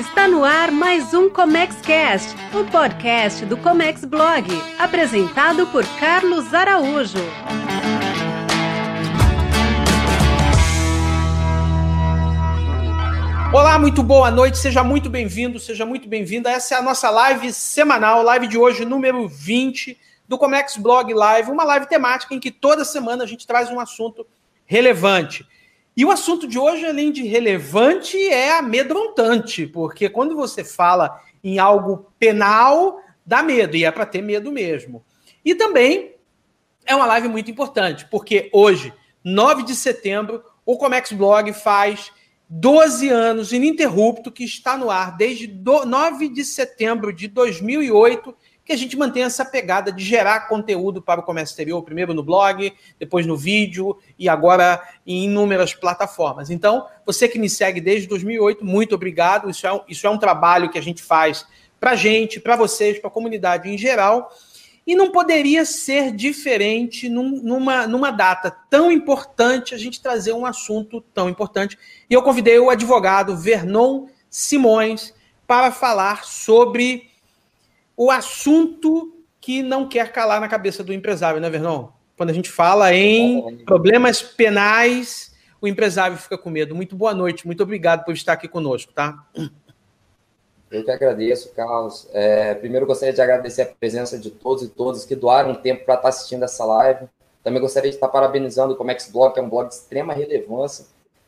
Está no ar mais um Comex Cast, o podcast do Comex Blog, apresentado por Carlos Araújo. Olá, muito boa noite, seja muito bem-vindo, seja muito bem-vinda. Essa é a nossa live semanal, live de hoje, número 20 do Comex Blog Live, uma live temática em que toda semana a gente traz um assunto relevante. E o assunto de hoje, além de relevante, é amedrontante, porque quando você fala em algo penal, dá medo, e é para ter medo mesmo. E também é uma live muito importante, porque hoje, 9 de setembro, o Comex Blog faz 12 anos ininterrupto, que está no ar desde 9 de setembro de 2008 que a gente mantenha essa pegada de gerar conteúdo para o comércio exterior, primeiro no blog, depois no vídeo e agora em inúmeras plataformas. Então, você que me segue desde 2008, muito obrigado. Isso é um, isso é um trabalho que a gente faz para a gente, para vocês, para a comunidade em geral. E não poderia ser diferente num, numa, numa data tão importante a gente trazer um assunto tão importante. E eu convidei o advogado Vernon Simões para falar sobre o assunto que não quer calar na cabeça do empresário, né, Vernon? Quando a gente fala em problemas penais, o empresário fica com medo. Muito boa noite, muito obrigado por estar aqui conosco, tá? Eu que agradeço, Carlos. É, primeiro, gostaria de agradecer a presença de todos e todas que doaram tempo para estar assistindo essa live. Também gostaria de estar parabenizando o Comex Blog, que é um blog de extrema relevância,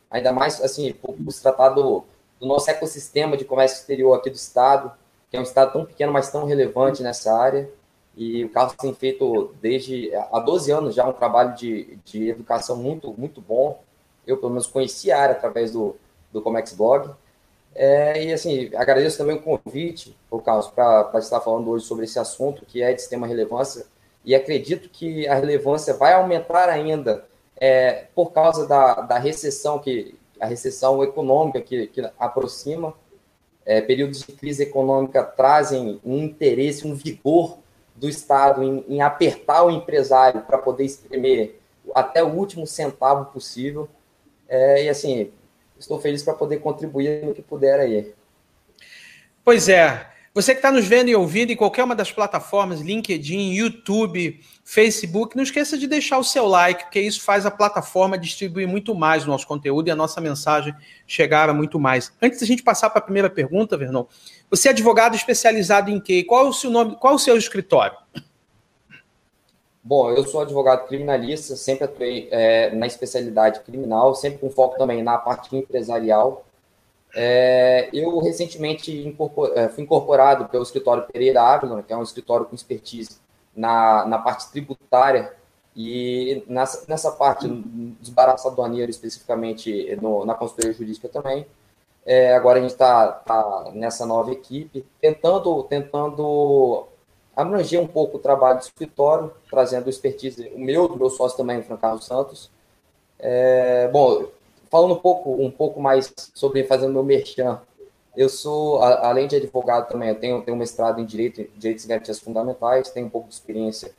ainda mais assim, por se tratar do, do nosso ecossistema de comércio exterior aqui do Estado que é um estado tão pequeno, mas tão relevante nessa área. E o Carlos tem feito desde há 12 anos já um trabalho de, de educação muito, muito bom. Eu, pelo menos, conheci a área através do, do Comex Blog. É, e, assim, agradeço também o convite, o Carlos, para estar falando hoje sobre esse assunto, que é de extrema relevância. E acredito que a relevância vai aumentar ainda é, por causa da, da recessão, que a recessão econômica que, que aproxima é, períodos de crise econômica trazem um interesse, um vigor do Estado em, em apertar o empresário para poder espremer até o último centavo possível. É, e assim, estou feliz para poder contribuir no que puder aí. Pois é, você que está nos vendo e ouvindo em qualquer uma das plataformas, LinkedIn, YouTube, Facebook, não esqueça de deixar o seu like, porque isso faz a plataforma distribuir muito mais o nosso conteúdo e a nossa mensagem chegar a muito mais. Antes da gente passar para a primeira pergunta, Vernon, você é advogado especializado em quê? Qual é o seu nome? Qual é o seu escritório? Bom, eu sou advogado criminalista, sempre atuei é, na especialidade criminal, sempre com foco também na parte empresarial. É, eu recentemente incorpor, é, fui incorporado pelo escritório Pereira Ávila, que é um escritório com expertise na, na parte tributária e nessa, nessa parte dos baratos aduaneiros, especificamente no, na consultoria jurídica também. É, agora a gente está tá nessa nova equipe, tentando, tentando abranger um pouco o trabalho do escritório, trazendo expertise, o meu, do meu sócio também, o Fran Carlos Santos. É, bom, falando um pouco, um pouco mais sobre fazendo meu merchan, eu sou, além de advogado também, eu tenho, tenho mestrado em Direito, Direitos e Garantias Fundamentais, tenho um pouco de experiência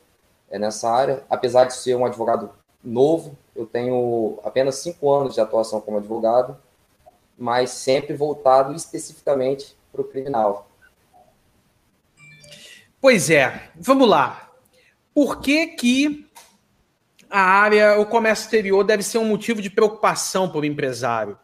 é, nessa área. Apesar de ser um advogado novo, eu tenho apenas cinco anos de atuação como advogado, mas sempre voltado especificamente para o criminal. Pois é, vamos lá. Por que que a área, o comércio exterior deve ser um motivo de preocupação para o empresário?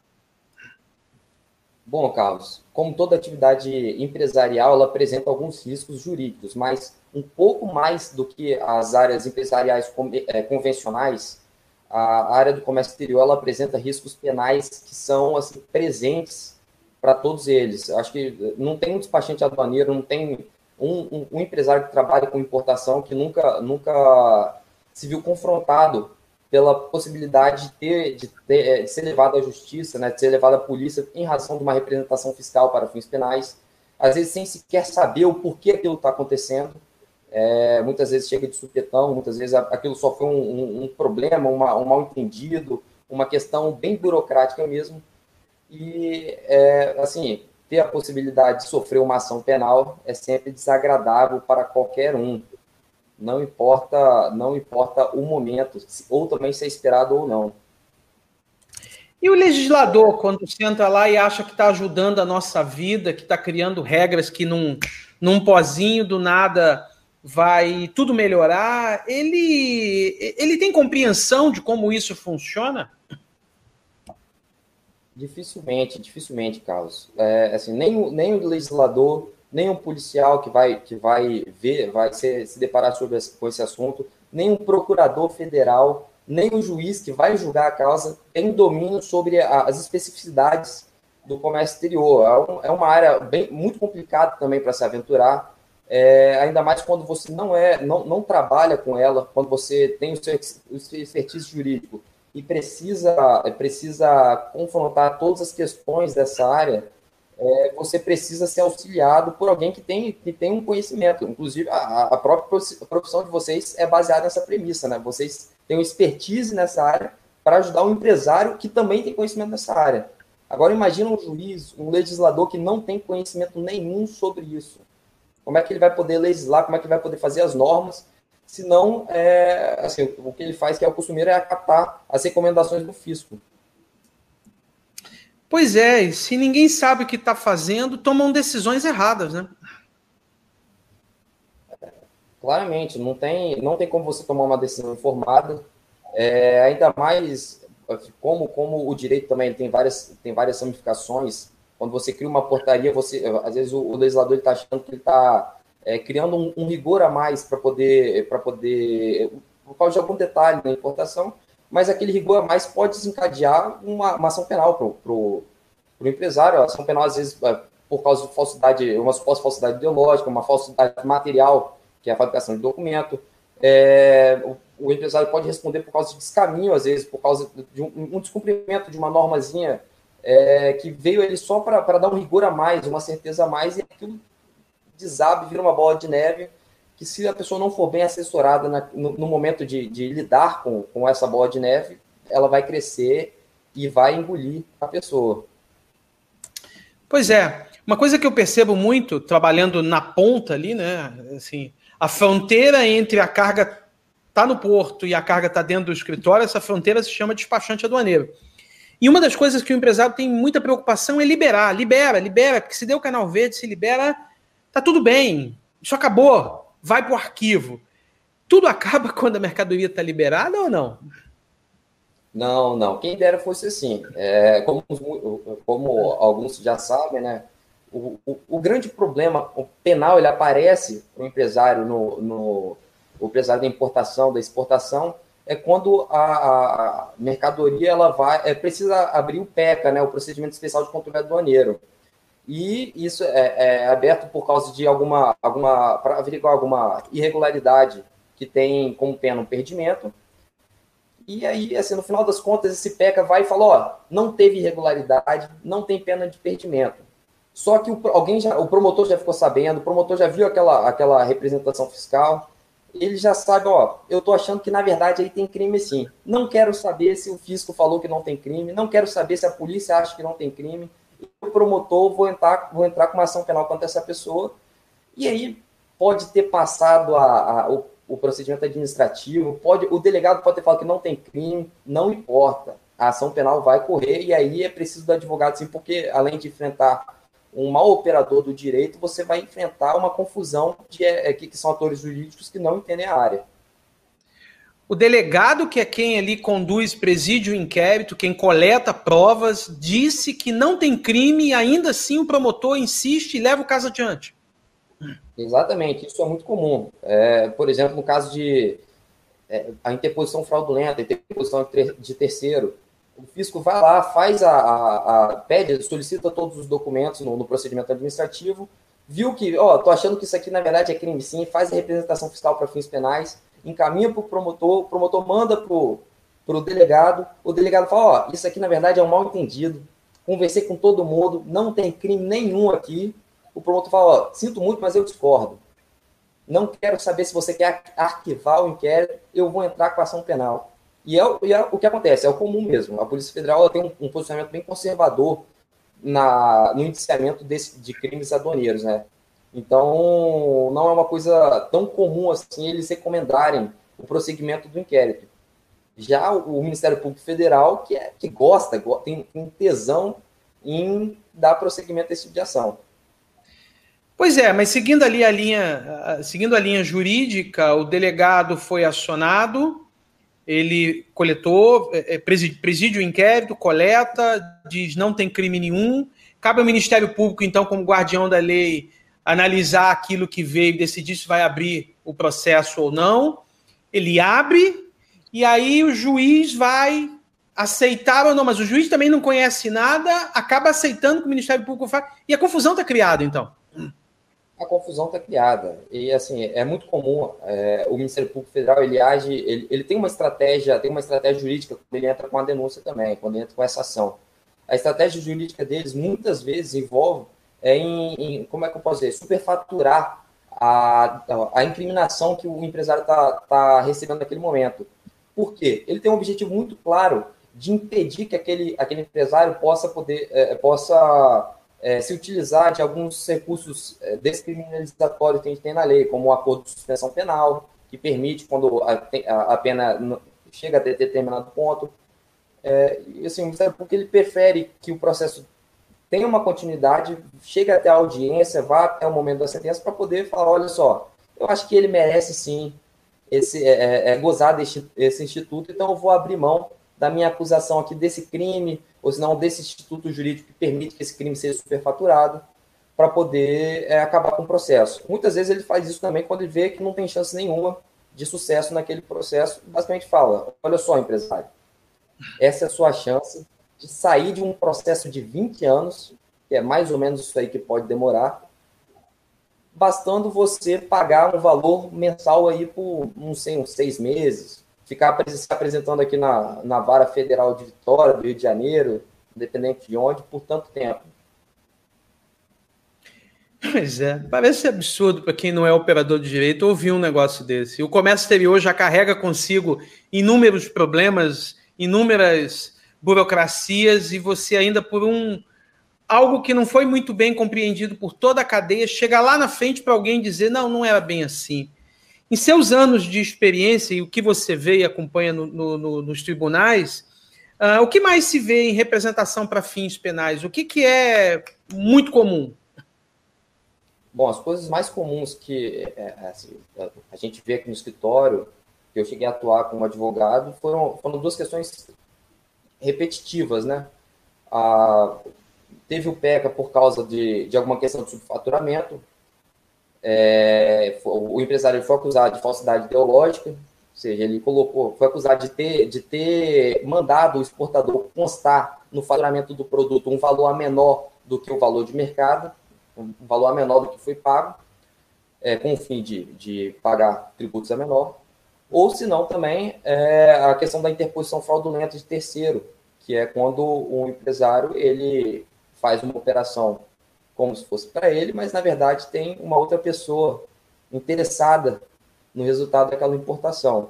Bom, Carlos, como toda atividade empresarial, ela apresenta alguns riscos jurídicos, mas um pouco mais do que as áreas empresariais é, convencionais, a área do comércio exterior ela apresenta riscos penais que são assim, presentes para todos eles. Acho que não tem um despachante aduaneiro, não tem um, um, um empresário que trabalha com importação que nunca, nunca se viu confrontado pela possibilidade de, ter, de, ter, é, de ser levado à justiça, né, de ser levado à polícia em razão de uma representação fiscal para fins penais, às vezes sem sequer saber o porquê aquilo está acontecendo. É, muitas vezes chega de supetão, muitas vezes aquilo só foi um, um, um problema, uma, um mal entendido, uma questão bem burocrática mesmo. E, é, assim, ter a possibilidade de sofrer uma ação penal é sempre desagradável para qualquer um não importa, não importa o momento, ou também ser esperado ou não. E o legislador, quando senta lá e acha que está ajudando a nossa vida, que está criando regras que num, num pozinho do nada vai tudo melhorar, ele, ele tem compreensão de como isso funciona? Dificilmente, dificilmente, Carlos. É, assim, nem, nem o legislador, nem um policial que vai, que vai ver, vai se, se deparar sobre esse, com esse assunto, nem um procurador federal, nem juiz que vai julgar a causa tem domínio sobre a, as especificidades do comércio exterior. É, um, é uma área bem, muito complicada também para se aventurar, é, ainda mais quando você não é, não, não trabalha com ela, quando você tem o seu, o seu expertise jurídico e precisa, precisa confrontar todas as questões dessa área, é, você precisa ser auxiliado por alguém que tem, que tem um conhecimento. Inclusive, a, a própria profissão de vocês é baseada nessa premissa, né? Vocês têm uma expertise nessa área para ajudar um empresário que também tem conhecimento nessa área. Agora, imagina um juiz, um legislador que não tem conhecimento nenhum sobre isso. Como é que ele vai poder legislar? Como é que ele vai poder fazer as normas senão é, assim, o que ele faz, que é o costumeiro, é acatar as recomendações do fisco. Pois é, e se ninguém sabe o que está fazendo, tomam decisões erradas, né? Claramente, não tem, não tem como você tomar uma decisão informada, é, ainda mais como, como o direito também tem várias, tem várias ramificações. Quando você cria uma portaria, você às vezes o, o legislador está achando que está é, criando um, um, rigor a mais para poder, para poder, por causa de algum detalhe na importação, mas aquele rigor a mais pode desencadear uma, uma ação penal para o empresário. A ação penal, às vezes, é, por causa de falsidade, uma suposta falsidade ideológica, uma falsidade material, que é a fabricação de documento. É, o, o, empresário pode responder por causa de descaminho, às vezes, por causa de um, um descumprimento de uma normazinha é, que veio ele só para dar um rigor a mais, uma certeza a mais, e aquilo desabe, vira uma bola de neve, que se a pessoa não for bem assessorada na, no, no, momento de, de lidar com, com essa bola de neve, ela vai crescer e vai engolir a pessoa. Pois é. Uma coisa que eu percebo muito trabalhando na ponta ali, né? Assim, a fronteira entre a carga tá no porto e a carga tá dentro do escritório, essa fronteira se chama despachante aduaneiro. E uma das coisas que o empresário tem muita preocupação é liberar, libera, libera, porque se deu o canal verde, se libera, Tá tudo bem, isso acabou, vai para o arquivo. Tudo acaba quando a mercadoria está liberada ou não? Não, não. Quem dera fosse assim. É, como, como alguns já sabem, né? O, o, o, grande problema, o penal, ele aparece para o empresário no, no o empresário da importação, da exportação, é quando a, a mercadoria ela vai, é, precisa abrir o PECA, né, o procedimento especial de controle aduaneiro e isso é, é aberto por causa de alguma, alguma para averiguar alguma irregularidade que tem como pena um perdimento. E aí, assim, no final das contas, esse PECA vai e fala, ó, não teve irregularidade, não tem pena de perdimento. Só que o, alguém já, o promotor já ficou sabendo, o promotor já viu aquela, aquela representação fiscal, ele já sabe, ó, eu tô achando que na verdade aí tem crime sim. Não quero saber se o fisco falou que não tem crime, não quero saber se a polícia acha que não tem crime promotor vou entrar, vou entrar com uma ação penal contra essa pessoa, e aí pode ter passado a, a o, o, procedimento administrativo, pode, o delegado pode ter falado que não tem crime, não importa, a ação penal vai correr, e aí é preciso do advogado, sim, porque além de enfrentar um mau operador do direito, você vai enfrentar uma confusão de é, que, que são atores jurídicos que não entendem a área. O delegado, que é quem ali conduz, preside o inquérito, quem coleta provas, disse que não tem crime e ainda assim o promotor insiste e leva o caso adiante. Exatamente, isso é muito comum. É, por exemplo, no caso de é, a interposição fraudulenta, a interposição de terceiro, o fisco vai lá, faz a, a, a pede, solicita todos os documentos no, no procedimento administrativo, viu que, ó, tô achando que isso aqui na verdade é crime sim, faz a representação fiscal para fins penais, encaminha para o promotor, o promotor manda para o delegado, o delegado fala, ó, isso aqui na verdade é um mal entendido, conversei com todo mundo, não tem crime nenhum aqui, o promotor fala, ó, sinto muito, mas eu discordo. Não quero saber se você quer arquivar o inquérito, eu vou entrar com ação penal. E é, e é o que acontece, é o comum mesmo. A Polícia Federal tem um, um, posicionamento bem conservador na, no indiciamento desse, de crimes aduaneiros, né? Então, não é uma coisa tão comum assim eles recomendarem o prosseguimento do inquérito. Já o Ministério Público Federal, que, é, que gosta, tem, tem tesão em dar prosseguimento a esse tipo de ação. Pois é, mas seguindo ali a linha, seguindo a linha jurídica, o delegado foi acionado, ele coletou, é, é, preside o inquérito, coleta, diz não tem crime nenhum. Cabe ao Ministério Público, então, como guardião da lei, analisar aquilo que veio decidir se vai abrir o processo ou não. Ele abre, e aí o juiz vai aceitar ou não, mas o juiz também não conhece nada, acaba aceitando que o Ministério Público faz, e a confusão está criada, então a confusão está criada. E assim, é muito comum, é, o Ministério Público Federal, ele age, ele, ele tem uma estratégia, tem uma estratégia jurídica quando ele entra com a denúncia também, quando ele entra com essa ação. A estratégia jurídica deles muitas vezes envolve em, em como é que eu posso dizer, superfaturar a, a incriminação que o empresário está tá recebendo naquele momento. Por quê? Ele tem um objetivo muito claro de impedir que aquele, aquele empresário possa poder, é, possa é, se utilizar de alguns recursos é, descriminalizatórios que a gente tem na lei, como o acordo de suspensão penal, que permite, quando a, a, a pena chega a ter determinado ponto. É, e assim, o Ministério ele prefere que o processo tenha uma continuidade, chegue até a audiência, vá até o momento da sentença, para poder falar: olha só, eu acho que ele merece sim esse, é, é, é gozar desse esse instituto, então eu vou abrir mão da minha acusação aqui desse crime, ou senão desse instituto jurídico que permite que esse crime seja superfaturado, para poder é, acabar com o processo. Muitas vezes ele faz isso também quando ele vê que não tem chance nenhuma de sucesso naquele processo. Basicamente fala: olha só, empresário, essa é a sua chance de sair de um processo de 20 anos, que é mais ou menos isso aí que pode demorar, bastando você pagar um valor mensal aí por, não sei, uns seis meses, ficar se apresentando aqui na, na Vara Federal de Vitória, do Rio de Janeiro, independente de onde, por tanto tempo. Pois é, parece absurdo para quem não é operador de direito ouvir um negócio desse. O comércio exterior já carrega consigo inúmeros problemas, inúmeras burocracias, e você ainda por um algo que não foi muito bem compreendido por toda a cadeia, chega lá na frente para alguém dizer, não, não era bem assim. Em seus anos de experiência e o que você vê e acompanha no, no, nos tribunais, uh, o que mais se vê em representação para fins penais? O que, que é muito comum? Bom, as coisas mais comuns que é, é assim, a gente vê aqui no escritório, que eu cheguei a atuar como advogado, foram, foram duas questões repetitivas, né? Ah, teve o PECA por causa de, de alguma questão de subfaturamento, é, o empresário foi acusado de falsidade ideológica, ou seja, ele colocou, foi acusado de ter, de ter mandado o exportador constar no faturamento do produto um valor a menor do que o valor de mercado, um valor a menor do que foi pago, é, com o fim de, de pagar tributos a menor, ou se não também é, a questão da interposição fraudulenta de terceiro, que é quando o empresário ele faz uma operação como se fosse para ele, mas na verdade tem uma outra pessoa interessada no resultado daquela importação.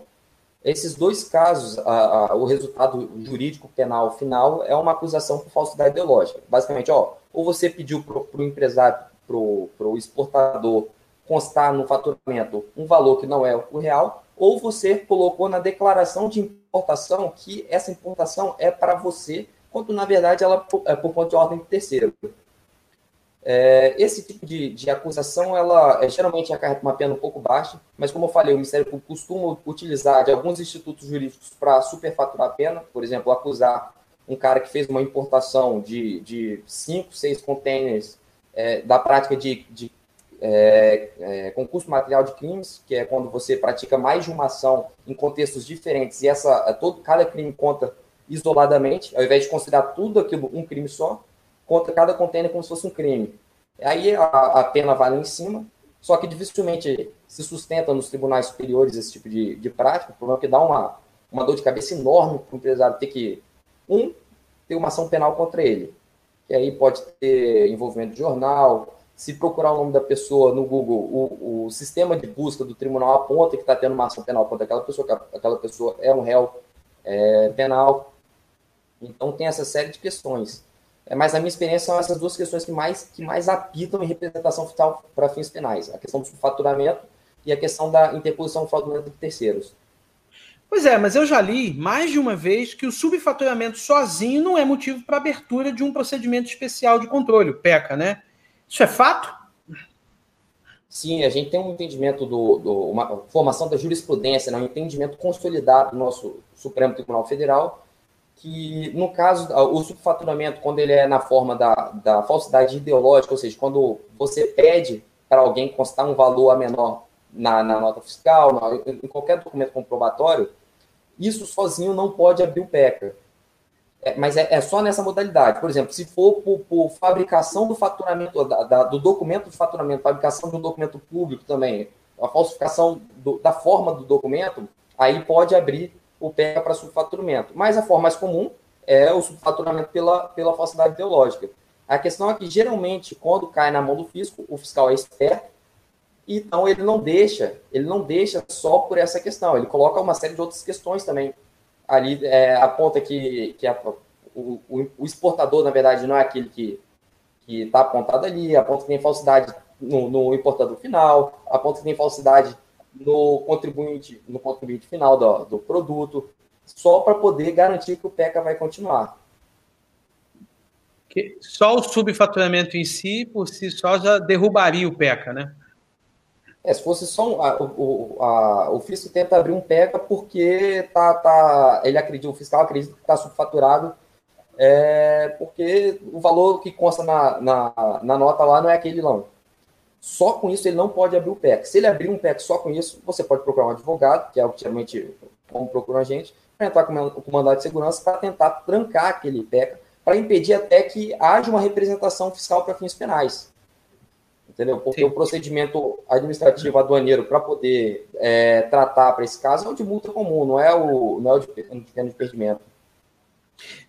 Esses dois casos, a, a, o resultado jurídico penal final é uma acusação por falsidade ideológica. Basicamente, ó, ou você pediu para o empresário, para o exportador, constar no faturamento um valor que não é o real, ou você colocou na declaração de importação que essa importação é para você, quando na verdade ela é por conta de ordem de terceiro. É, esse tipo de, de, acusação, ela é, geralmente acarreta uma pena um pouco baixa, mas como eu falei, o Ministério Público costuma utilizar de alguns institutos jurídicos para superfaturar a pena, por exemplo, acusar um cara que fez uma importação de, de cinco, seis containers é, da prática de, de é, é, concurso material de crimes, que é quando você pratica mais de uma ação em contextos diferentes e essa todo cada crime conta isoladamente, ao invés de considerar tudo aquilo um crime só contra cada container como se fosse um crime. Aí a, a pena vai lá em cima, só que dificilmente se sustenta nos tribunais superiores esse tipo de, de prática, problema é que dá uma, uma dor de cabeça enorme para o empresário ter que, um, ter uma ação penal contra ele, que aí pode ter envolvimento de jornal, se procurar o nome da pessoa no Google, o, o sistema de busca do tribunal aponta que está tendo uma ação penal contra aquela pessoa, que aquela pessoa é um réu é, penal. Então tem essa série de questões. É, mas na minha experiência são essas duas questões que mais, que mais apitam em representação fiscal para fins penais. A questão do faturamento e a questão da interposição fraudulenta de terceiros. Pois é, mas eu já li mais de uma vez que o subfaturamento sozinho não é motivo para abertura de um procedimento especial de controle, PECA, né? Isso é fato? Sim, a gente tem um entendimento do, do uma formação da jurisprudência, né, um entendimento consolidado do nosso Supremo Tribunal Federal, que no caso o subfaturamento, quando ele é na forma da, da falsidade ideológica, ou seja, quando você pede para alguém constar um valor a menor na, na nota fiscal, na, em qualquer documento comprobatório, isso sozinho não pode abrir o PECA. É, mas é, é, só nessa modalidade. Por exemplo, se for por, por fabricação do faturamento, da, da, do documento de faturamento, fabricação de um documento público também, a falsificação do, da forma do documento, aí pode abrir o PECA para subfaturamento. Mas a forma mais comum é o subfaturamento pela, pela falsidade ideológica. A questão é que, geralmente, quando cai na mão do fisco, o fiscal é esperto, então ele não deixa, ele não deixa só por essa questão, ele coloca uma série de outras questões também ali é, aponta que, que a, o, o, exportador, na verdade, não é aquele que está apontado ali, aponta que tem falsidade no, no, importador final, aponta que tem falsidade no contribuinte, no contribuinte final do, do produto, só para poder garantir que o PECA vai continuar. Só o subfaturamento em si, por si só, já derrubaria o PECA, né? É, se fosse só um, a, o, a, o fisco tenta abrir um PECA porque tá, tá, ele acredita, o fiscal acredita que está subfaturado, é, porque o valor que consta na, na, na, nota lá não é aquele não. Só com isso ele não pode abrir o PEC. Se ele abrir um PEC só com isso, você pode procurar um advogado, que é o que geralmente como procura a gente, para entrar com o mandado de segurança para tentar trancar aquele PECA, para impedir até que haja uma representação fiscal para fins penais entendeu? Porque Sim. o procedimento administrativo aduaneiro para poder é, tratar para esse caso é o de multa comum, não é o, não é o de pena de perdimento.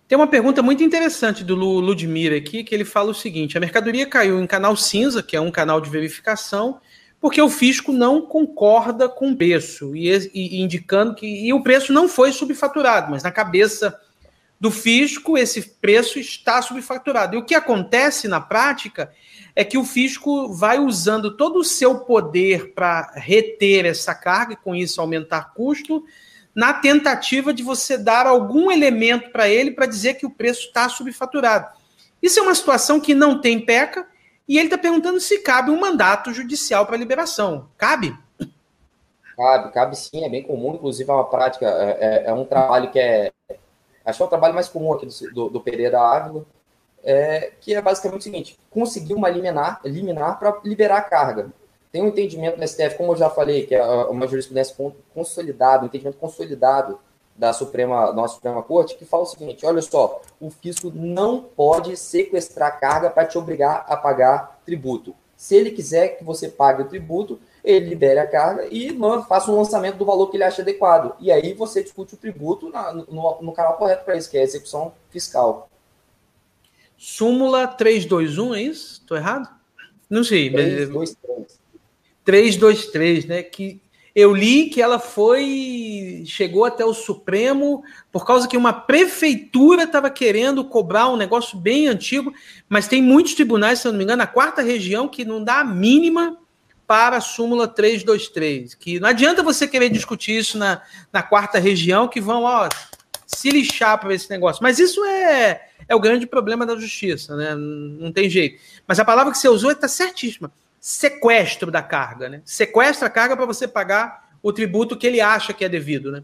Tem uma pergunta muito interessante do Ludmir aqui, que ele fala o seguinte: a mercadoria caiu em canal cinza, que é um canal de verificação, porque o fisco não concorda com o preço, e, e indicando que e o preço não foi subfaturado, mas na cabeça do fisco esse preço está subfaturado. E o que acontece na prática é que o fisco vai usando todo o seu poder para reter essa carga e com isso aumentar custo, na tentativa de você dar algum elemento para ele para dizer que o preço está subfaturado. Isso é uma situação que não tem PECA e ele está perguntando se cabe um mandato judicial para liberação. Cabe? Cabe, cabe sim, é bem comum, inclusive é uma prática, é, é, é um trabalho que é. Acho que é o trabalho mais comum aqui do, do, do Pereira Ávila é, que é basicamente o seguinte: conseguir uma liminar, liminar para liberar a carga. Tem um entendimento no STF, como eu já falei, que é uma jurisprudência consolidada, um entendimento consolidado da Suprema, nossa Suprema Corte, que fala o seguinte: olha só, o fisco não pode sequestrar carga para te obrigar a pagar tributo. Se ele quiser que você pague o tributo, ele libere a carga e faça um lançamento do valor que ele acha adequado. E aí você discute o tributo na, no, no canal correto para isso, que é a execução fiscal. Súmula 321, é isso? Estou errado? Não sei. 323. 323, né? Que eu li que ela foi. chegou até o Supremo por causa que uma prefeitura estava querendo cobrar um negócio bem antigo, mas tem muitos tribunais, se eu não me engano, na quarta região, que não dá a mínima para a súmula 323. Que não adianta você querer discutir isso na, na quarta região, que vão, ó, se lixar para esse negócio. Mas isso é é o grande problema da justiça, né? Não tem jeito. Mas a palavra que você usou está certíssima. Sequestro da carga, né? Sequestra a carga para você pagar o tributo que ele acha que é devido, né?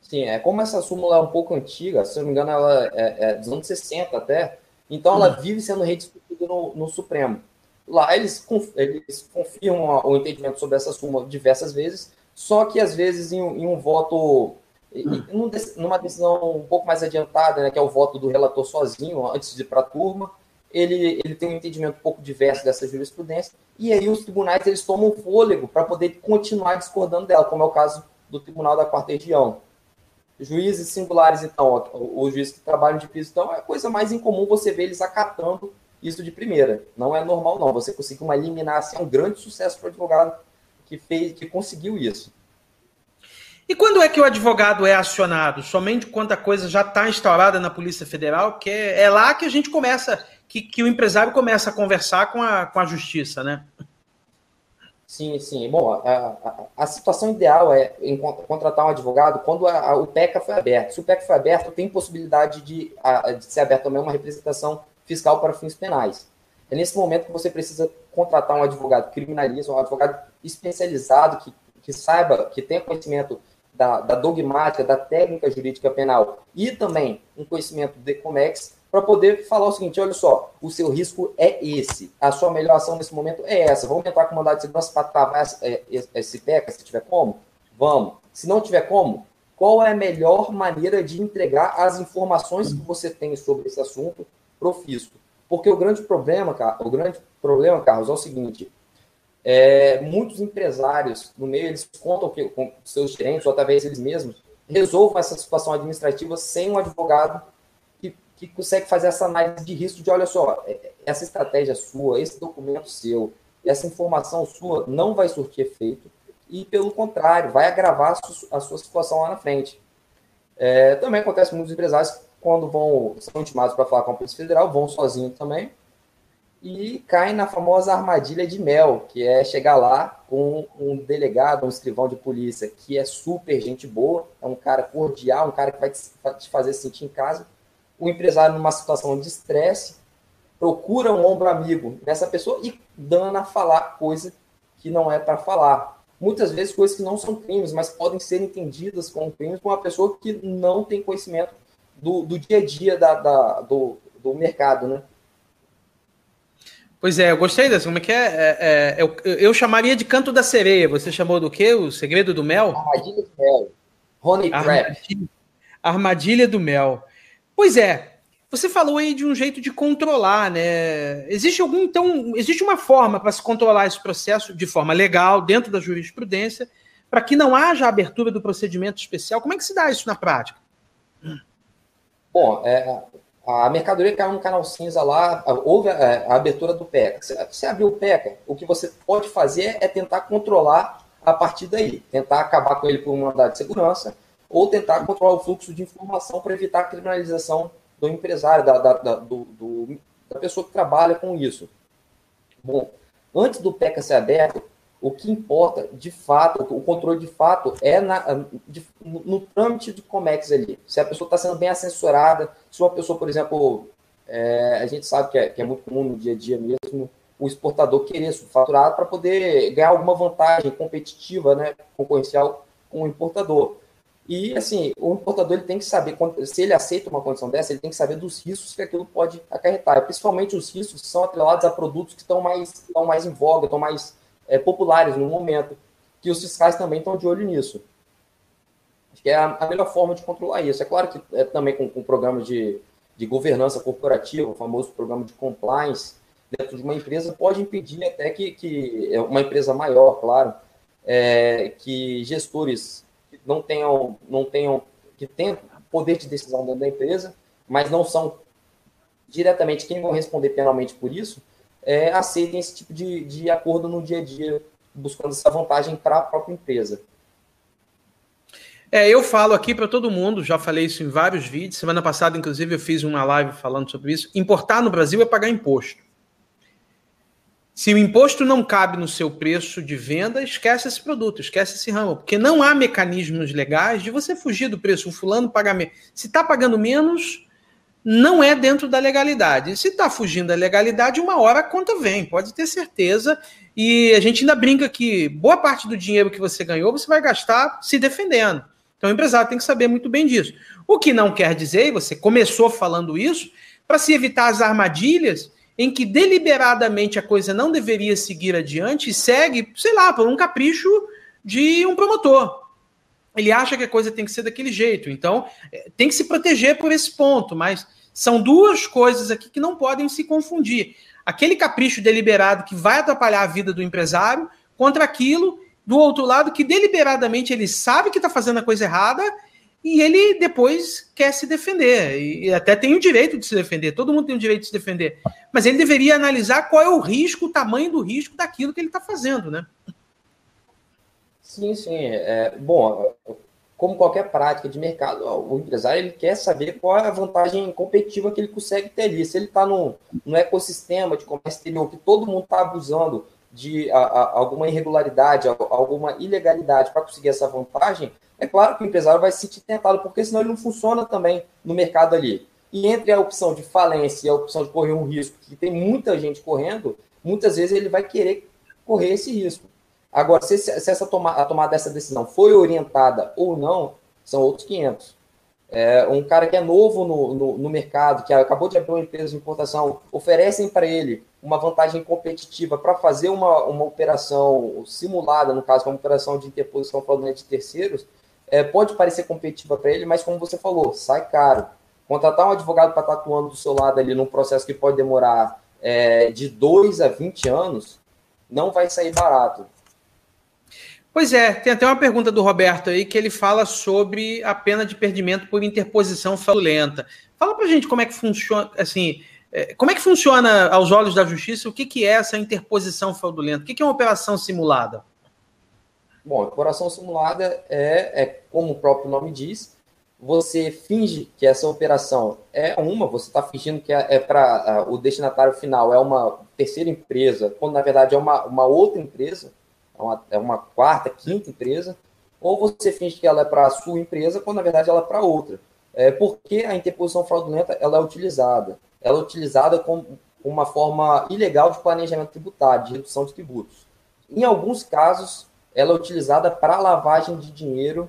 Sim, é como essa súmula é um pouco antiga, se eu não me engano, ela é, é dos anos 60 até, então ela vive sendo rediscutida no, no Supremo. Lá eles, eles confirmam o entendimento sobre essa súmula diversas vezes, só que às vezes em, em um voto e, numa decisão um pouco mais adiantada, né, que é o voto do relator sozinho, antes de ir para a turma, ele, ele tem um entendimento um pouco diverso dessa jurisprudência, e aí os tribunais eles tomam fôlego para poder continuar discordando dela, como é o caso do Tribunal da Quarta Região. Juízes singulares, então, os juízes que trabalham de então é a coisa mais incomum você ver eles acatando isso de primeira. Não é normal, não. Você conseguir uma eliminar, assim, é um grande sucesso para o advogado que fez, que conseguiu isso. E quando é que o advogado é acionado? Somente quando a coisa já está instaurada na Polícia Federal, que é, é, lá que a gente começa, que, que o empresário começa a conversar com a, com a justiça, né? Sim, sim. Bom, a, a, a, situação ideal é em contratar um advogado quando a, o PECA foi aberto. Se o PECA foi aberto, tem possibilidade de, de ser aberto também uma representação fiscal para fins penais. É nesse momento que você precisa contratar um advogado criminalista, um advogado especializado que, que saiba, que tenha conhecimento da, da dogmática, da técnica jurídica penal e também um conhecimento de Comex para poder falar o seguinte: olha só, o seu risco é esse, a sua melhor ação nesse momento é essa. Vamos entrar com mandado de segurança para travar é, esse PECA, se tiver como? Vamos. Se não tiver como, qual é a melhor maneira de entregar as informações que você tem sobre esse assunto para o fisco? Porque o grande problema, o grande problema, Carlos, é o seguinte: é, muitos empresários no meio eles contam que com seus gerentes ou talvez eles mesmos resolvam essa situação administrativa sem um advogado que consegue fazer essa análise de risco de, olha só, é, essa estratégia sua, esse documento seu, essa informação sua não vai surtir efeito e, pelo contrário, vai agravar a sua situação lá na frente. É, também acontece com muitos empresários quando vão são intimados para falar com a Polícia Federal, vão sozinhos também e caem na famosa armadilha de mel, que é chegar lá com um delegado, um escrivão de polícia que é super gente boa, é um cara cordial, um cara que vai te fazer sentir em casa, o empresário numa situação de estresse procura um ombro amigo nessa pessoa e dana a falar coisa que não é para falar. Muitas vezes coisas que não são crimes, mas podem ser entendidas como crimes por uma pessoa que não tem conhecimento do, do dia a dia da, da do, do mercado, né? Pois é, eu gostei dessa. Como é que é? é, é eu, eu, chamaria de canto da sereia. Você chamou do quê? O segredo do mel? Armadilha do mel. Honey Trap. Armadilha, armadilha do mel. Pois é. Você falou aí de um jeito de controlar, né? Existe algum, então, existe uma forma para se controlar esse processo de forma legal, dentro da jurisprudência, para que não haja abertura do procedimento especial. Como é que se dá isso na prática? Bom, é, a mercadoria caiu no canal cinza lá, houve a, a abertura do PECA. Você, você abriu o PECA, o que você pode fazer é tentar controlar a partir daí, tentar acabar com ele por uma mandado de segurança, ou tentar controlar o fluxo de informação para evitar a criminalização do empresário, da, da, da, do, do, da pessoa que trabalha com isso. Bom, antes do PECA ser aberto, o que importa de fato, o controle de fato é na, de, no, trâmite do COMEX ali. Se a pessoa está sendo bem assessorada, se uma pessoa, por exemplo, é, a gente sabe que é, que é, muito comum no dia a dia mesmo, o exportador querer faturar para poder ganhar alguma vantagem competitiva, né, concorrencial com o importador. E, assim, o importador ele tem que saber, se ele aceita uma condição dessa, ele tem que saber dos riscos que aquilo pode acarretar. Principalmente os riscos que são atrelados a produtos que estão mais, estão mais em voga, estão mais é, populares no momento, que os fiscais também estão de olho nisso. Acho que é a, a melhor forma de controlar isso. É claro que é também com, o programa de, de governança corporativa, o famoso programa de compliance, dentro de uma empresa, pode impedir até que, que é uma empresa maior, claro, é, que gestores não tenham, não tenham, que tenham poder de decisão dentro da empresa, mas não são diretamente quem vão responder penalmente por isso, é, aceitem esse tipo de, de acordo no dia a dia, buscando essa vantagem para a própria empresa. É, eu falo aqui para todo mundo, já falei isso em vários vídeos. Semana passada, inclusive, eu fiz uma live falando sobre isso. Importar no Brasil é pagar imposto. Se o imposto não cabe no seu preço de venda, esquece esse produto, esquece esse ramo, porque não há mecanismos legais de você fugir do preço. O fulano paga menos. Se está pagando menos, não é dentro da legalidade. Se está fugindo da legalidade, uma hora a conta vem, pode ter certeza. E a gente ainda brinca que boa parte do dinheiro que você ganhou você vai gastar se defendendo. Então o empresário tem que saber muito bem disso. O que não quer dizer, e você começou falando isso, para se evitar as armadilhas em que deliberadamente a coisa não deveria seguir adiante e segue, sei lá, por um capricho de um promotor. Ele acha que a coisa tem que ser daquele jeito. Então, é, tem que se proteger por esse ponto, mas são duas coisas aqui que não podem se confundir. Aquele capricho deliberado que vai atrapalhar a vida do empresário contra aquilo do outro lado que deliberadamente ele sabe que está fazendo a coisa errada e ele depois quer se defender. E até tem o direito de se defender, todo mundo tem o direito de se defender. Mas ele deveria analisar qual é o risco, o tamanho do risco daquilo que ele está fazendo, né? Sim, sim. É, bom, como qualquer prática de mercado, o empresário ele quer saber qual é a vantagem competitiva que ele consegue ter ali. Se ele está no, no ecossistema de comércio exterior que todo mundo está abusando de a, a, alguma irregularidade, alguma ilegalidade para conseguir essa vantagem, é claro que o empresário vai se sentir tentado, porque senão ele não funciona também no mercado ali. E entre a opção de falência e a opção de correr um risco, que tem muita gente correndo, muitas vezes ele vai querer correr esse risco. Agora, se, se essa toma, a tomada dessa decisão foi orientada ou não, são outros 500. É, um cara que é novo no, no, no, mercado, que acabou de abrir uma empresa de importação, oferecem para ele uma vantagem competitiva para fazer uma, uma operação simulada, no caso, uma operação de interposição fraudulenta de terceiros, é, pode parecer competitiva para ele, mas como você falou, sai caro. Contratar um advogado para estar atuando do seu lado ali num processo que pode demorar é, de 2 a 20 anos, não vai sair barato. Pois é, tem até uma pergunta do Roberto aí que ele fala sobre a pena de perdimento por interposição fraudulenta. Fala pra gente como é que funciona, assim, é, como é que funciona aos olhos da justiça, o que, que é essa interposição fraudulenta? O que, que é uma operação simulada? Bom, a operação simulada é, é, como o próprio nome diz, você finge que essa operação é uma, você está fingindo que é, é para o destinatário final é uma terceira empresa, quando na verdade é uma, uma outra empresa, é uma, é uma quarta, quinta empresa, ou você finge que ela é para a sua empresa, quando na verdade ela é para outra. É porque a interposição fraudulenta ela é utilizada. Ela é utilizada como uma forma ilegal de planejamento tributário, de redução de tributos. Em alguns casos, ela é utilizada para lavagem de dinheiro,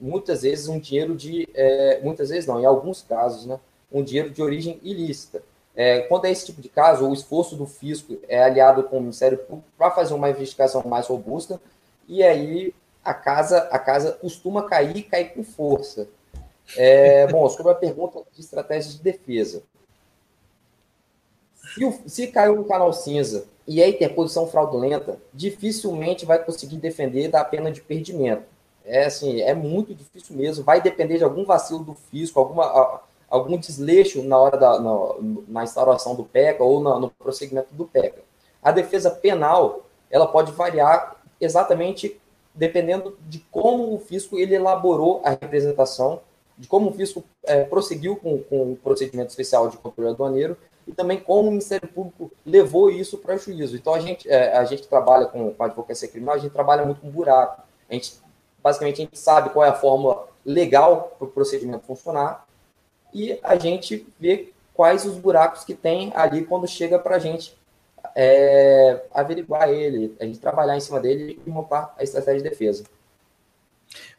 muitas vezes um dinheiro de, é, muitas vezes não, em alguns casos, né, um dinheiro de origem ilícita. É, quando é esse tipo de caso, o esforço do fisco é aliado com o Ministério Público para fazer uma investigação mais robusta, e aí a casa, a casa costuma cair e cair com força. É, bom, sobre a pergunta de estratégia de defesa. Se, o, se caiu no canal cinza e é interposição fraudulenta, dificilmente vai conseguir defender da pena de perdimento. É assim, é muito difícil mesmo. Vai depender de algum vacilo do fisco, alguma algum desleixo na hora da na, na instauração do PECA ou na, no prosseguimento do PECA. A defesa penal ela pode variar exatamente dependendo de como o fisco ele elaborou a representação, de como o fisco é, prosseguiu com, com o procedimento especial de controle aduaneiro e também como o Ministério Público levou isso para juízo. Então a gente é, a gente trabalha com, com a advocacia criminal, a gente trabalha muito com buraco. A gente basicamente a gente sabe qual é a fórmula legal para o procedimento funcionar e a gente vê quais os buracos que tem ali quando chega para a gente é, averiguar ele, a gente trabalhar em cima dele e montar a estratégia de defesa.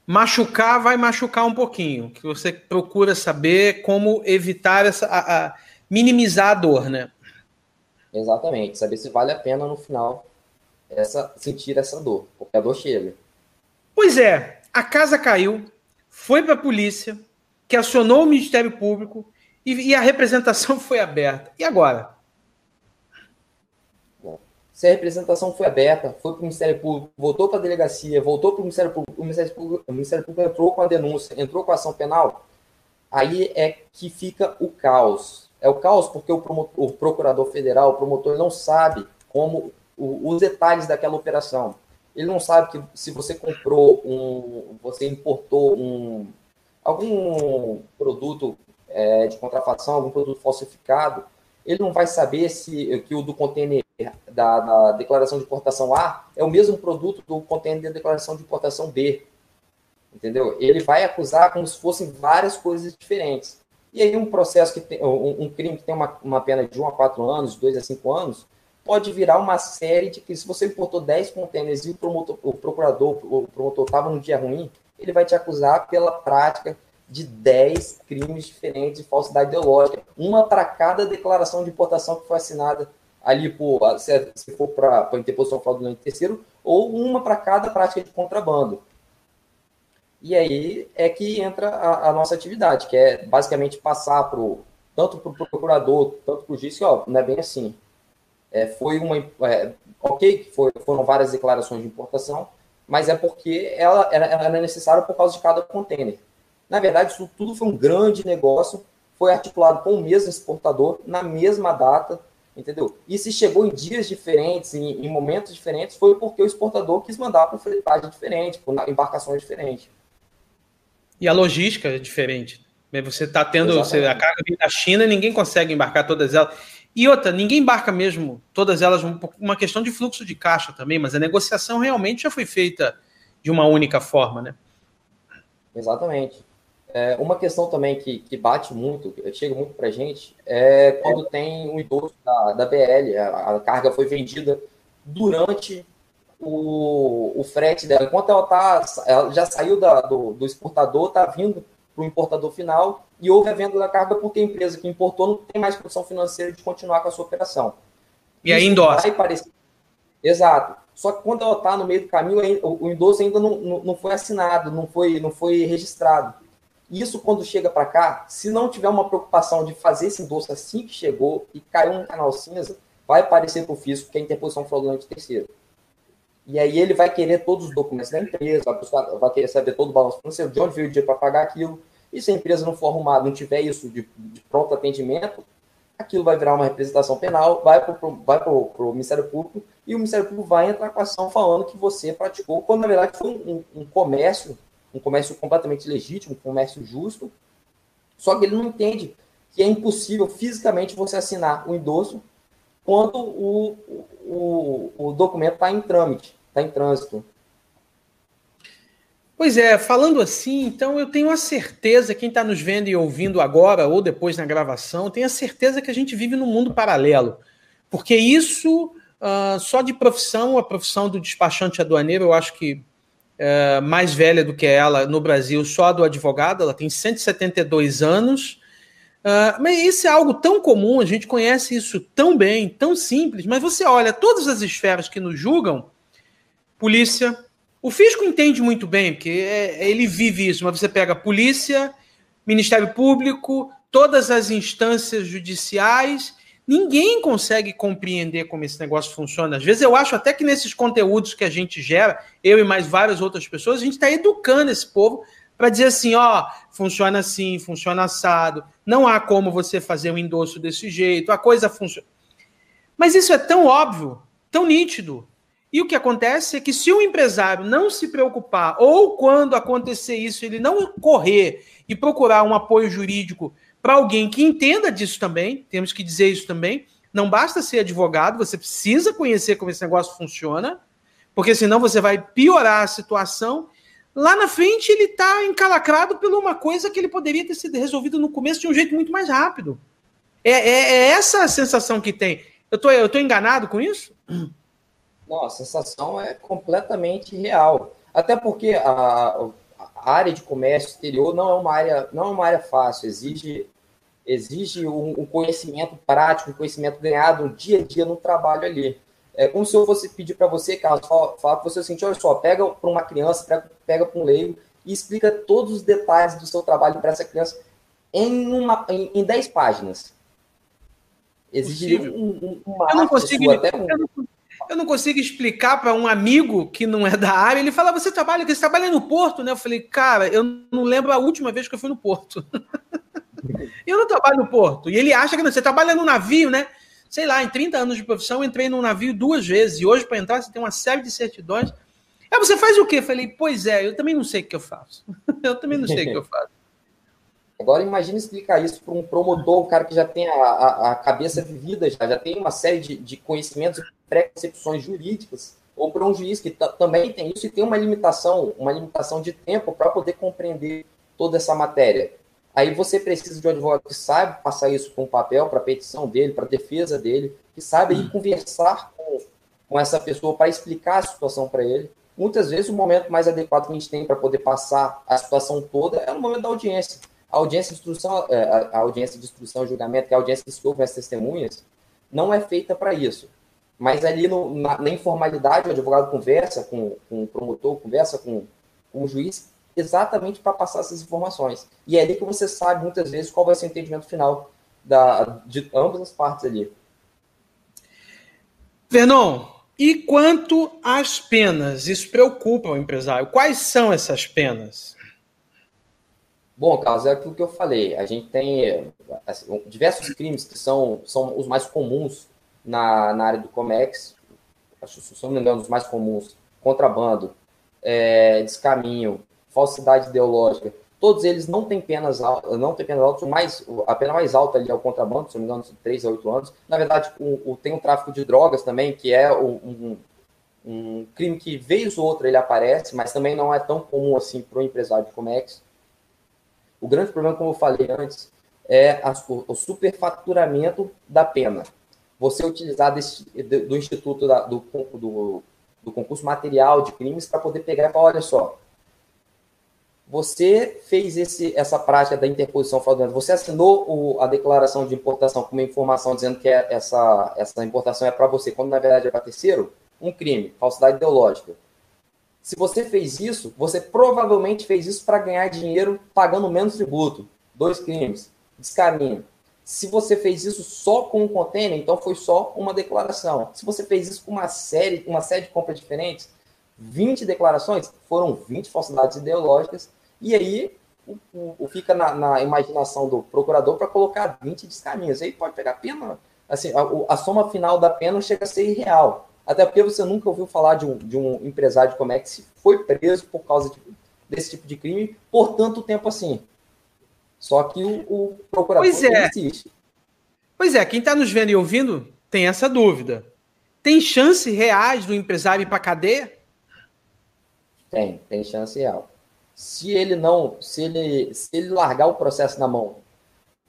Machucar vai machucar um pouquinho, que você procura saber como evitar essa, a, a minimizar a dor, né? Exatamente, saber se vale a pena no final essa sentir essa dor, porque a dor chega. Pois é, a casa caiu, foi para a polícia, que acionou o Ministério Público e, e a representação foi aberta. E agora? se a representação foi aberta, foi para o Ministério Público, voltou para a delegacia, voltou para o Ministério Público, o Ministério Público, o Ministério Público entrou com a denúncia, entrou com a ação penal, aí é que fica o caos. É o caos porque o, promotor, o procurador federal, o promotor, não sabe como o, os detalhes daquela operação. Ele não sabe que se você comprou um, você importou um, algum produto é, de contrafação, algum produto falsificado, ele não vai saber se que o do container da, da, declaração de importação A é o mesmo produto do container da declaração de importação B. Entendeu? Ele vai acusar como se fossem várias coisas diferentes. E aí um processo que tem, um, um crime que tem uma, uma pena de 1 a 4 anos, de 2 a 5 anos, pode virar uma série de que se você importou 10 containers e o, promotor, o procurador, o promotor estava num dia ruim, ele vai te acusar pela prática de 10 crimes diferentes de falsidade ideológica, uma para cada declaração de importação que foi assinada ali por, se, se for para interposição fraudulenta terceiro, ou uma para cada prática de contrabando. E aí é que entra a, a nossa atividade, que é basicamente passar pro, tanto para o procurador, tanto para o juiz, que ó, não é bem assim. É, foi uma. É, ok, foi, foram várias declarações de importação, mas é porque ela, é necessária por causa de cada container. Na verdade, isso tudo foi um grande negócio, foi articulado com o mesmo exportador, na mesma data, entendeu? E se chegou em dias diferentes, em, em momentos diferentes, foi porque o exportador quis mandar com fretagem diferente, com embarcações diferentes. E a logística é diferente. Você está tendo você, a carga da China e ninguém consegue embarcar todas elas. E outra, ninguém embarca mesmo, todas elas, uma questão de fluxo de caixa também, mas a negociação realmente já foi feita de uma única forma, né? Exatamente. É, uma questão também que, que bate muito, chega muito para gente, é quando tem o endosso da, da BL, a, a, carga foi vendida durante o, o frete dela. Enquanto ela, tá, ela já saiu da, do, do exportador, está vindo para o importador final e houve a venda da carga porque a empresa que importou não tem mais condição financeira de continuar com a sua operação. E aí endossa. Parecer... Exato. Só que quando ela está no meio do caminho, o endosso ainda não, não, não foi assinado, não foi, não foi registrado. Isso, quando chega para cá, se não tiver uma preocupação de fazer esse endosso assim que chegou e caiu um canal cinza, vai aparecer para o fisco que é interposição fraudulenta de terceiro. E aí ele vai querer todos os documentos da empresa, a vai querer saber todo o balanço financeiro, de onde veio o dinheiro para pagar aquilo. E se a empresa não for arrumada, não tiver isso de, de pronto atendimento, aquilo vai virar uma representação penal, vai para vai o Ministério Público e o Ministério Público vai entrar com a ação falando que você praticou, quando na verdade foi um, um, um comércio um comércio completamente legítimo, um comércio justo, só que ele não entende que é impossível fisicamente você assinar o endosso quando o, o, o documento está em trâmite, está em trânsito. Pois é, falando assim, então eu tenho a certeza, quem está nos vendo e ouvindo agora ou depois na gravação, tem a certeza que a gente vive num mundo paralelo. Porque isso, uh, só de profissão, a profissão do despachante aduaneiro, eu acho que é, mais velha do que ela no Brasil, só a do advogado, ela tem 172 anos. Uh, mas isso é algo tão comum, a gente conhece isso tão bem, tão simples, mas você olha todas as esferas que nos julgam, polícia, o fisco entende muito bem, porque é, ele vive isso, mas você pega polícia, Ministério Público, todas as instâncias judiciais, Ninguém consegue compreender como esse negócio funciona. Às vezes eu acho até que nesses conteúdos que a gente gera, eu e mais várias outras pessoas, a gente está educando esse povo para dizer assim, ó, funciona assim, funciona assado, não há como você fazer um endosso desse jeito, a coisa funciona. Mas isso é tão óbvio, tão nítido. E o que acontece é que se o empresário não se preocupar, ou quando acontecer isso, ele não correr e procurar um apoio jurídico para alguém que entenda disso também, temos que dizer isso também. Não basta ser advogado, você precisa conhecer como esse negócio funciona, porque senão você vai piorar a situação. Lá na frente ele está encalacrado por uma coisa que ele poderia ter sido resolvido no começo de um jeito muito mais rápido. É, é, é essa a sensação que tem. Eu tô, eu tô enganado com isso? Não, a sensação é completamente real. Até porque a, a área de comércio exterior não é uma área, não é uma área fácil, exige exige um, um, conhecimento prático, um conhecimento ganhado no dia a dia no trabalho ali. É como se eu fosse pedir para você, Carlos, falar para você assim, olha só, pega para uma criança, pega, para um leigo e explica todos os detalhes do seu trabalho para essa criança em, uma, em, em 10 páginas. Exige um, um, uma eu não consigo, até um... eu, não, eu não consigo explicar para um amigo que não é da área. Ele fala, você trabalha, você trabalha no Porto, né? Eu falei, cara, eu não lembro a última vez que eu fui no Porto. Eu não trabalho no porto. E ele acha que não, você trabalha no navio, né? Sei lá, em 30 anos de profissão, entrei num navio duas vezes. E hoje, para entrar, você tem uma série de certidões. Aí você faz o quê? falei, pois é, eu também não sei o que eu faço. eu também não sei o que eu faço. Agora imagine explicar isso para um promotor, um cara que já tem a, a, a cabeça vivida, já, já tem uma série de, de conhecimentos e preconcepções jurídicas, ou para um juiz que também tem isso e tem uma limitação, uma limitação de tempo para poder compreender toda essa matéria. Aí você precisa de um advogado que saiba passar isso para um papel, para a petição dele, para a defesa dele, que saiba ir conversar com, com essa pessoa para explicar a situação para ele. Muitas vezes o momento mais adequado que a gente tem para poder passar a situação toda é no momento da audiência. A audiência de instrução, é, a audiência de instrução e julgamento, que é a audiência que se ouve as testemunhas, não é feita para isso. Mas ali no, na, na, informalidade, o advogado conversa com, com o promotor, conversa com, com o juiz exatamente para passar essas informações. E é ali que você sabe, muitas vezes, qual vai ser o entendimento final da, de ambas as partes ali. Vernon, e quanto às penas? Isso preocupa o empresário. Quais são essas penas? Bom, Carlos, é aquilo que eu falei. A gente tem assim, diversos crimes que são, são os mais comuns na, na área do Comex. Acho, se não me engano, os mais comuns. Contrabando, é, descaminho, falsidade ideológica. Todos eles não têm penas não têm penas altas, mais, a pena mais alta ali é o contrabando, se não me engano, de 3 a 8 anos. Na verdade, o, o, tem o tráfico de drogas também, que é um, um crime que vez ou outra ele aparece, mas também não é tão comum assim para o empresário de Comex. O grande problema, como eu falei antes, é a, o, superfaturamento da pena. Você utilizar desse, do Instituto da, do, do, do concurso material de crimes para poder pegar e falar, olha só, você fez esse, essa prática da interposição fraudulenta, você assinou o, a declaração de importação com uma informação dizendo que é, essa, essa importação é para você, quando na verdade é para terceiro, um crime, falsidade ideológica. Se você fez isso, você provavelmente fez isso para ganhar dinheiro pagando menos tributo. Dois crimes. Descaminho. Se você fez isso só com um container, então foi só uma declaração. Se você fez isso com uma série, uma série de compras diferentes, 20 declarações, foram 20 falsidades ideológicas, e aí o, o, fica na, na, imaginação do procurador para colocar 20 descaminhos. Aí pode pegar pena, assim, a, a soma final da pena chega a ser irreal. Até porque você nunca ouviu falar de um, de um empresário de Comex que foi preso por causa de, desse tipo de crime por tanto tempo assim. Só que o, o procurador pois é. existe. Pois é, quem está nos vendo e ouvindo tem essa dúvida. Tem chance reais do empresário ir para cadeia? Tem, tem chance real. Se ele não, se ele, se ele largar o processo na mão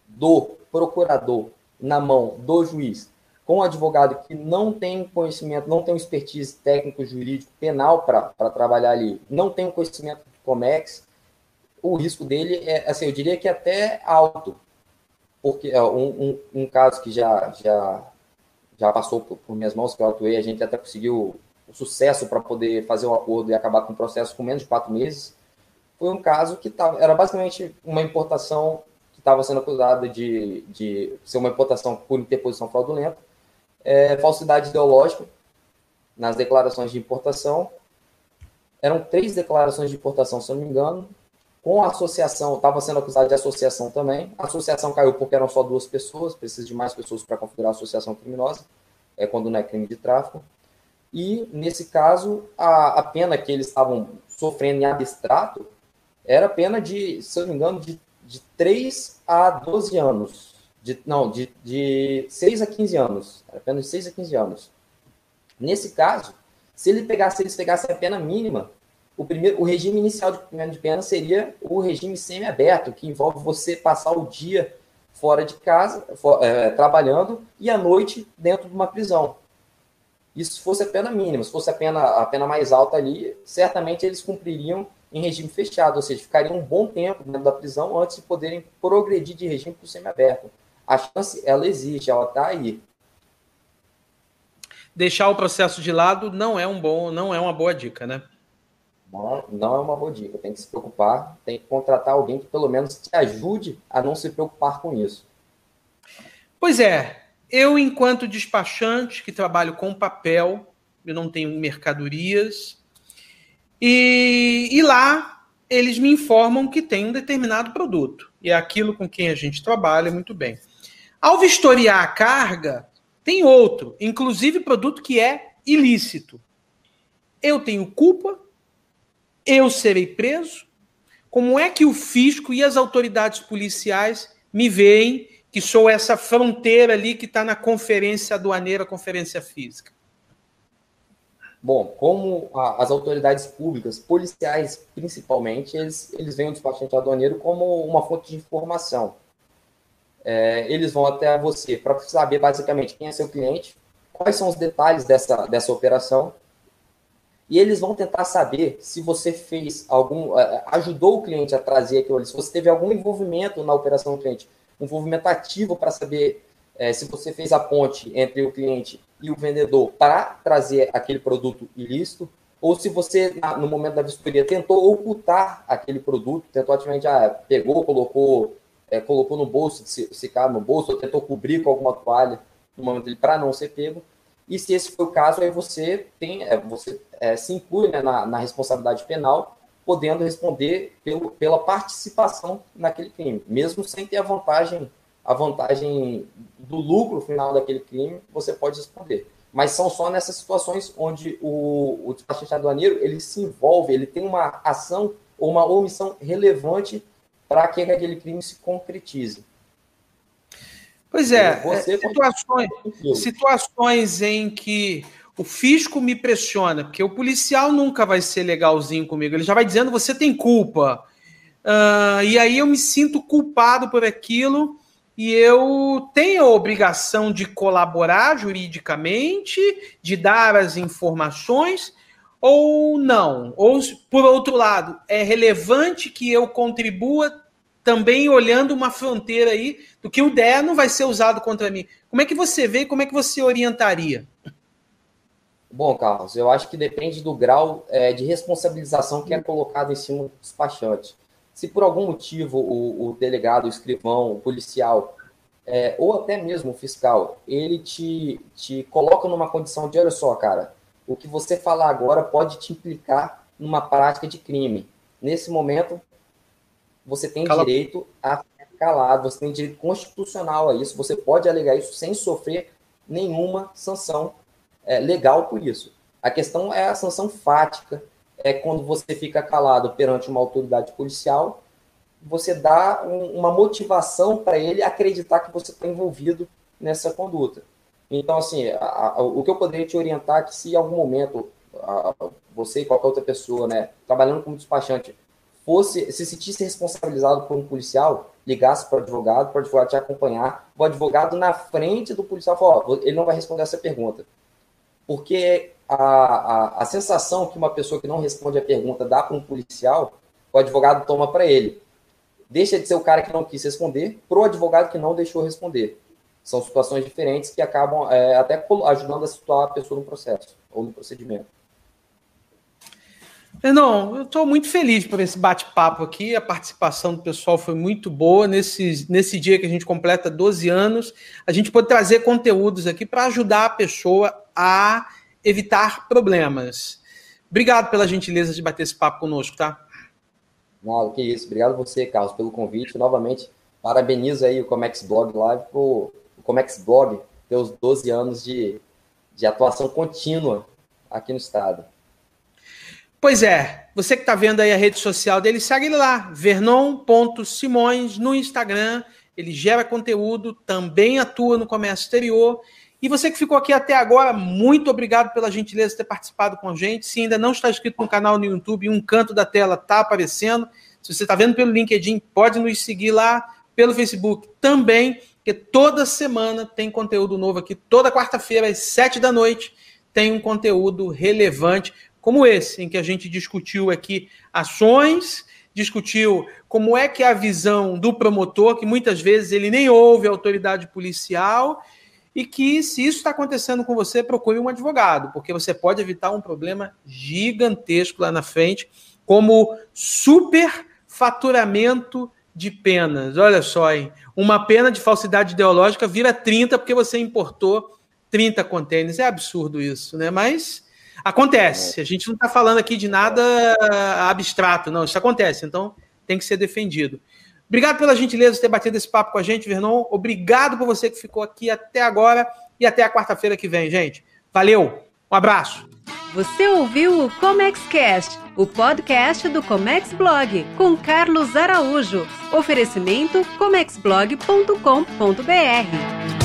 do procurador, na mão do juiz, com um advogado que não tem conhecimento, não tem expertise técnico, jurídico, penal para trabalhar ali, não tem conhecimento de Comex, o risco dele é, assim, eu diria que até alto. Porque é, um, um, um, caso que já, já, já passou por, por, minhas mãos, que eu atuei, a gente até conseguiu o sucesso para poder fazer o um acordo e acabar com o processo com menos de quatro meses, foi um caso que tava, era basicamente uma importação que estava sendo acusada de, de ser uma importação por interposição fraudulenta, é, falsidade ideológica nas declarações de importação. Eram três declarações de importação, se eu não me engano. Com associação, estava sendo acusado de associação também. A associação caiu porque eram só duas pessoas, precisa de mais pessoas para configurar associação criminosa, é quando não é crime de tráfico. E, nesse caso, a, a pena que eles estavam sofrendo em abstrato era pena de, se eu não me engano, de, de 3 a 12 anos de, não, de, de 6 a 15 anos, apenas de 6 a 15 anos. Nesse caso, se ele pegasse, se eles pegassem a pena mínima, o, primeiro, o regime inicial de cumprimento de pena seria o regime semi-aberto, que envolve você passar o dia fora de casa, for, é, trabalhando, e à noite dentro de uma prisão. Isso se fosse a pena mínima, se fosse a pena, a pena mais alta ali, certamente eles cumpririam em regime fechado, ou seja, ficariam um bom tempo dentro da prisão antes de poderem progredir de regime para o semi-aberto a chance ela existe, ela está aí. Deixar o processo de lado não é um bom, não é uma boa dica, né? Não, não é uma boa dica. Tem que se preocupar, tem que contratar alguém que pelo menos te ajude a não se preocupar com isso. Pois é, eu enquanto despachante que trabalho com papel, eu não tenho mercadorias e, e lá eles me informam que tem um determinado produto e é aquilo com quem a gente trabalha muito bem. Ao vistoriar a carga, tem outro, inclusive produto que é ilícito. Eu tenho culpa? Eu serei preso? Como é que o fisco e as autoridades policiais me veem que sou essa fronteira ali que está na conferência aduaneira, conferência física? Bom, como a, as autoridades públicas, policiais principalmente, eles, eles veem o despachante aduaneiro como uma fonte de informação é, eles vão até você para saber basicamente quem é seu cliente, quais são os detalhes dessa, dessa operação, e eles vão tentar saber se você fez algum, é, ajudou o cliente a trazer aquilo ali, se você teve algum envolvimento na operação do cliente, envolvimento ativo para saber é, se você fez a ponte entre o cliente e o vendedor para trazer aquele produto ilícito, ou se você, no momento da vistoria, tentou ocultar aquele produto, tentou ativamente, ah, pegou, colocou é, colocou no bolso, se, se cabe no bolso, ou tentou cobrir com alguma toalha no momento dele para não ser pego. E se esse foi o caso, aí você tem, é, você é, se inclui né, na, na, responsabilidade penal, podendo responder pelo, pela participação naquele crime, mesmo sem ter a vantagem, a vantagem do lucro final daquele crime, você pode responder. Mas são só nessas situações onde o, o despachante aduaneiro ele se envolve, ele tem uma ação ou uma omissão relevante para que aquele crime se concretize. Pois é, é situações, situações em que o fisco me pressiona, porque o policial nunca vai ser legalzinho comigo, ele já vai dizendo você tem culpa. Uh, e aí eu me sinto culpado por aquilo e eu tenho a obrigação de colaborar juridicamente, de dar as informações, ou não? Ou, por outro lado, é relevante que eu contribua também olhando uma fronteira aí do que o der não vai ser usado contra mim. Como é que você vê e como é que você orientaria? Bom, Carlos, eu acho que depende do grau é, de responsabilização que é colocado em cima do despachante. Se por algum motivo o, o delegado, o escrivão, o policial, é, ou até mesmo o fiscal, ele te, te coloca numa condição de, olha só, cara, o que você falar agora pode te implicar numa prática de crime. Nesse momento, você tem Cala... direito a ficar calado, você tem direito constitucional a isso, você pode alegar isso sem sofrer nenhuma sanção é, legal por isso. A questão é a sanção fática, é quando você fica calado perante uma autoridade policial, você dá um, uma motivação para ele acreditar que você está envolvido nessa conduta. Então, assim, a, a, o que eu poderia te orientar é que se em algum momento a, você e qualquer outra pessoa, né, trabalhando como despachante, fosse se sentisse responsabilizado por um policial, ligasse para o advogado, para o advogado te acompanhar, o advogado na frente do policial falou, ele não vai responder essa pergunta. Porque a, a, a sensação que uma pessoa que não responde a pergunta dá para um policial, o advogado toma para ele. Deixa de ser o cara que não quis responder para o advogado que não deixou responder. São situações diferentes que acabam é, até ajudando a situar a pessoa no processo ou no procedimento. Não, eu estou muito feliz por esse bate-papo aqui. A participação do pessoal foi muito boa. Nesse, nesse dia que a gente completa 12 anos, a gente pode trazer conteúdos aqui para ajudar a pessoa a evitar problemas. Obrigado pela gentileza de bater esse papo conosco, tá? Nada, que isso. Obrigado a você, Carlos, pelo convite. Novamente, parabenizo aí o Comex Blog Live por o Comex Blog ter os 12 anos de, de atuação contínua aqui no estado. Pois é, você que está vendo aí a rede social dele, segue ele lá, vernon.simões no Instagram. Ele gera conteúdo, também atua no comércio exterior. E você que ficou aqui até agora, muito obrigado pela gentileza de ter participado com a gente. Se ainda não está inscrito no canal no YouTube, um canto da tela está aparecendo. Se você está vendo pelo LinkedIn, pode nos seguir lá pelo Facebook também, que toda semana tem conteúdo novo aqui. Toda quarta-feira, às sete da noite, tem um conteúdo relevante como esse, em que a gente discutiu aqui ações, discutiu como é que é a visão do promotor, que muitas vezes ele nem ouve a autoridade policial, e que se isso está acontecendo com você, procure um advogado, porque você pode evitar um problema gigantesco lá na frente, como superfaturamento de penas. Olha só, hein? Uma pena de falsidade ideológica vira 30 porque você importou 30 contêineres. É absurdo isso, né? Mas Acontece. A gente não está falando aqui de nada abstrato, não. Isso acontece, então tem que ser defendido. Obrigado pela gentileza de ter batido esse papo com a gente, Vernon. Obrigado por você que ficou aqui até agora e até a quarta-feira que vem, gente. Valeu, um abraço. Você ouviu o ComexCast, o podcast do Comex Blog, com Carlos Araújo. Oferecimento comexblog.com.br.